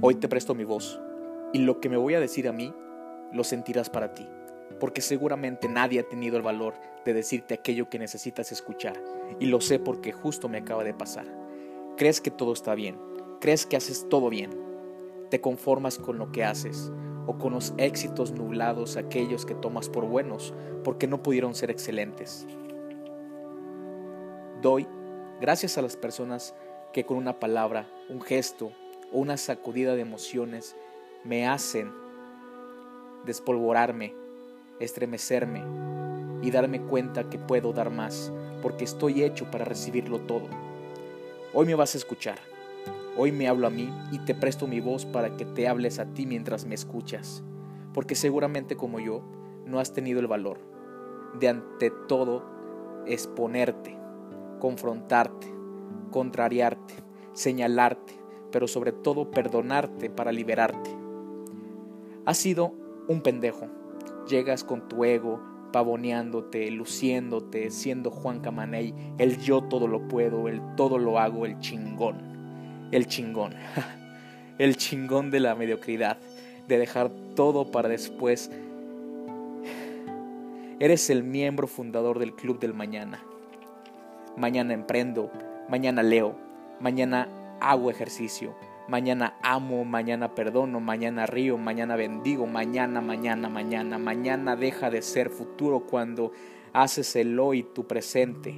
Hoy te presto mi voz y lo que me voy a decir a mí lo sentirás para ti, porque seguramente nadie ha tenido el valor de decirte aquello que necesitas escuchar y lo sé porque justo me acaba de pasar. Crees que todo está bien, crees que haces todo bien, te conformas con lo que haces o con los éxitos nublados aquellos que tomas por buenos porque no pudieron ser excelentes. Doy gracias a las personas que con una palabra, un gesto, o una sacudida de emociones me hacen despolvorarme, estremecerme y darme cuenta que puedo dar más, porque estoy hecho para recibirlo todo. Hoy me vas a escuchar, hoy me hablo a mí y te presto mi voz para que te hables a ti mientras me escuchas, porque seguramente como yo no has tenido el valor de ante todo exponerte, confrontarte, contrariarte, señalarte, pero sobre todo perdonarte para liberarte. Has sido un pendejo. Llegas con tu ego, pavoneándote, luciéndote, siendo Juan Camaney, el yo todo lo puedo, el todo lo hago, el chingón. El chingón. el chingón de la mediocridad, de dejar todo para después. Eres el miembro fundador del Club del Mañana. Mañana emprendo, mañana leo, mañana hago ejercicio. Mañana amo, mañana perdono, mañana río, mañana bendigo, mañana, mañana, mañana, mañana deja de ser futuro cuando haces el hoy tu presente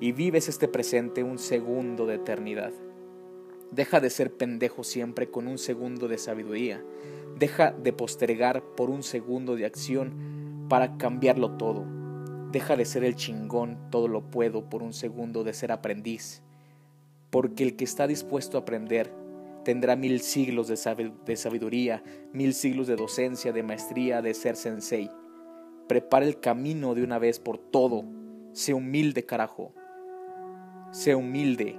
y vives este presente un segundo de eternidad. Deja de ser pendejo siempre con un segundo de sabiduría. Deja de postergar por un segundo de acción para cambiarlo todo. Deja de ser el chingón, todo lo puedo por un segundo de ser aprendiz porque el que está dispuesto a aprender tendrá mil siglos de sabiduría, mil siglos de docencia, de maestría, de ser sensei. Prepara el camino de una vez por todo. Sé humilde, carajo. Sé humilde.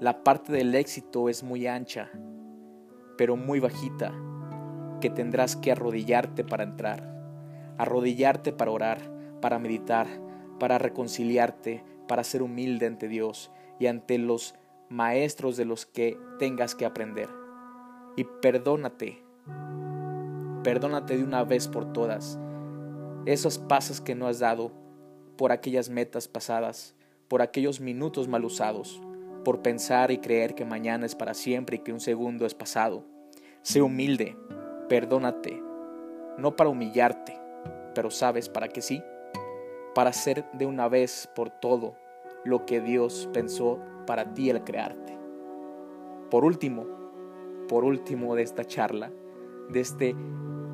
La parte del éxito es muy ancha, pero muy bajita, que tendrás que arrodillarte para entrar, arrodillarte para orar, para meditar, para reconciliarte, para ser humilde ante Dios y ante los maestros de los que tengas que aprender. Y perdónate, perdónate de una vez por todas esos pasos que no has dado por aquellas metas pasadas, por aquellos minutos mal usados, por pensar y creer que mañana es para siempre y que un segundo es pasado. Sé humilde, perdónate, no para humillarte, pero sabes para qué sí, para ser de una vez por todo lo que Dios pensó para ti al crearte. Por último, por último de esta charla, de este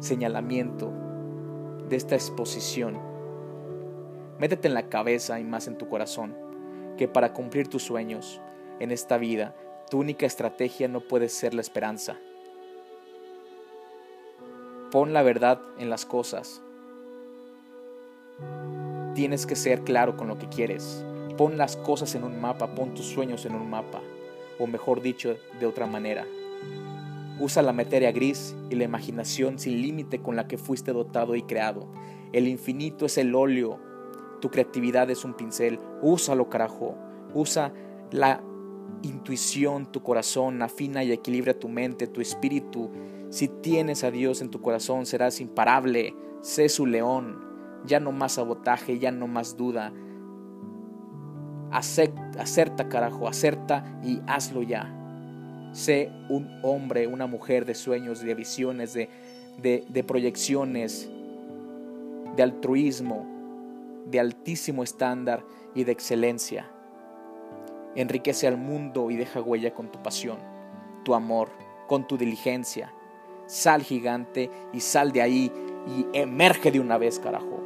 señalamiento, de esta exposición, métete en la cabeza y más en tu corazón que para cumplir tus sueños en esta vida, tu única estrategia no puede ser la esperanza. Pon la verdad en las cosas. Tienes que ser claro con lo que quieres. Pon las cosas en un mapa, pon tus sueños en un mapa, o mejor dicho, de otra manera. Usa la materia gris y la imaginación sin límite con la que fuiste dotado y creado. El infinito es el óleo, tu creatividad es un pincel. Úsalo, carajo. Usa la intuición, tu corazón, afina y equilibra tu mente, tu espíritu. Si tienes a Dios en tu corazón, serás imparable. Sé su león. Ya no más sabotaje, ya no más duda, acerta, carajo, acerta y hazlo ya. Sé un hombre, una mujer de sueños, de visiones, de, de proyecciones, de altruismo, de altísimo estándar y de excelencia. Enriquece al mundo y deja huella con tu pasión, tu amor, con tu diligencia. Sal gigante y sal de ahí y emerge de una vez, carajo.